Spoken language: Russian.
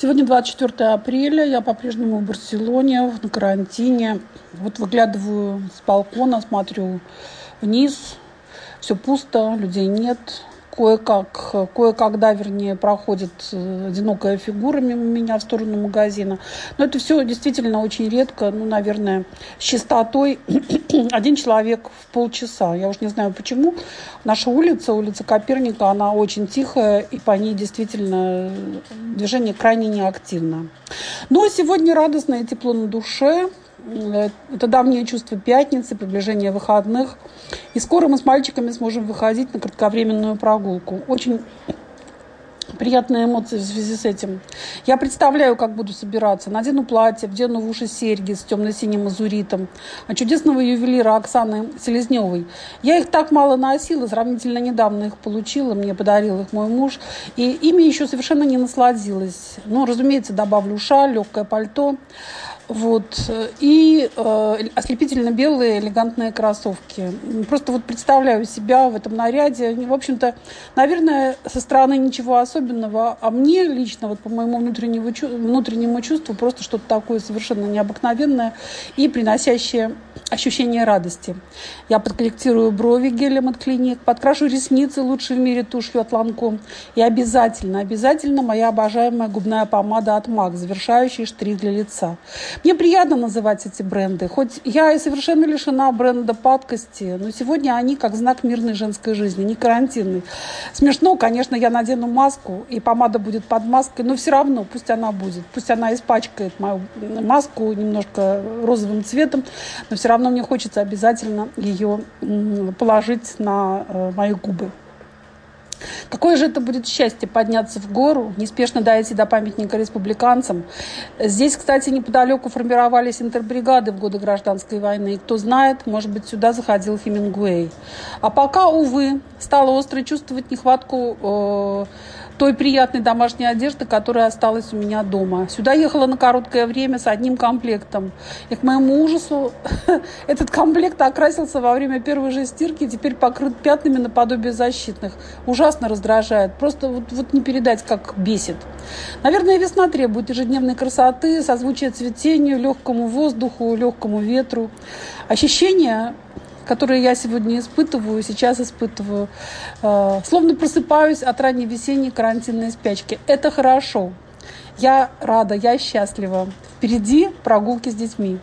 Сегодня 24 апреля, я по-прежнему в Барселоне, на карантине. Вот выглядываю с балкона, смотрю вниз, все пусто, людей нет кое-как, кое-когда, вернее, проходит э, одинокая фигура мимо меня в сторону магазина. Но это все действительно очень редко, ну, наверное, с частотой один человек в полчаса. Я уж не знаю почему. Наша улица, улица Коперника, она очень тихая, и по ней действительно движение крайне неактивно. Но сегодня радостное тепло на душе. Это давнее чувство пятницы, приближение выходных. И скоро мы с мальчиками сможем выходить на кратковременную прогулку. Очень приятные эмоции в связи с этим. Я представляю, как буду собираться. Надену платье, вдену в уши серьги с темно-синим азуритом. От чудесного ювелира Оксаны Селезневой. Я их так мало носила, сравнительно недавно их получила, мне подарил их мой муж. И ими еще совершенно не насладилась. Ну, разумеется, добавлю шаль, легкое пальто. Вот. И э, ослепительно белые элегантные кроссовки. Просто вот представляю себя в этом наряде. В общем-то, наверное, со стороны ничего особенного, а мне лично, вот по моему внутреннему, внутреннему чувству, просто что-то такое совершенно необыкновенное и приносящее ощущение радости. Я подкорректирую брови гелем от клиник, подкрашу ресницы лучшей в мире тушью от Ланком. И обязательно, обязательно моя обожаемая губная помада от MAC, завершающий штрих для лица. Мне приятно называть эти бренды, хоть я и совершенно лишена бренда падкости, но сегодня они как знак мирной женской жизни, не карантинной. Смешно, конечно, я надену маску, и помада будет под маской, но все равно пусть она будет, пусть она испачкает мою маску немножко розовым цветом, но все равно мне хочется обязательно ее положить на э, мои губы. Какое же это будет счастье подняться в гору, неспешно дойти до памятника республиканцам. Здесь, кстати, неподалеку формировались интербригады в годы гражданской войны. И кто знает, может быть, сюда заходил Хемингуэй. А пока, увы, стало остро чувствовать нехватку э, той приятной домашней одежды, которая осталась у меня дома. Сюда ехала на короткое время с одним комплектом. И к моему ужасу этот комплект окрасился во время первой же стирки теперь покрыт пятнами наподобие защитных. Ужасно раздражает. Просто вот, вот не передать, как бесит. Наверное, весна требует ежедневной красоты, созвучия цветению, легкому воздуху, легкому ветру. Ощущение которые я сегодня испытываю, сейчас испытываю. Э, словно просыпаюсь от ранней весенней карантинной спячки. Это хорошо. Я рада, я счастлива. Впереди прогулки с детьми.